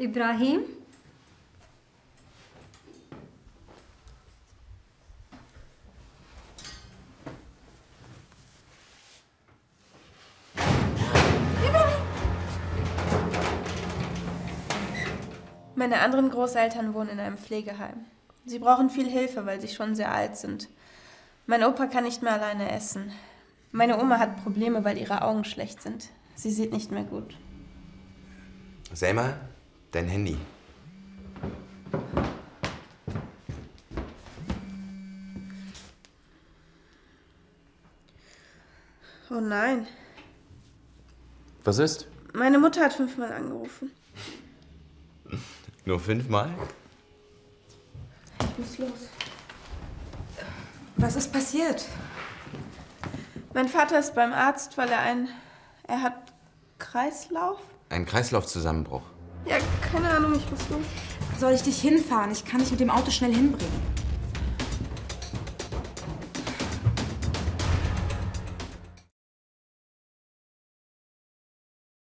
Ibrahim? Meine anderen Großeltern wohnen in einem Pflegeheim. Sie brauchen viel Hilfe, weil sie schon sehr alt sind. Mein Opa kann nicht mehr alleine essen. Meine Oma hat Probleme, weil ihre Augen schlecht sind. Sie sieht nicht mehr gut. Selma, dein Handy. Oh nein. Was ist? Meine Mutter hat fünfmal angerufen. Nur fünfmal? Ich muss los. Was ist passiert? Mein Vater ist beim Arzt, weil er ein. Er hat Kreislauf? Ein Kreislaufzusammenbruch. Ja, keine Ahnung, ich muss los. Soll ich dich hinfahren? Ich kann dich mit dem Auto schnell hinbringen.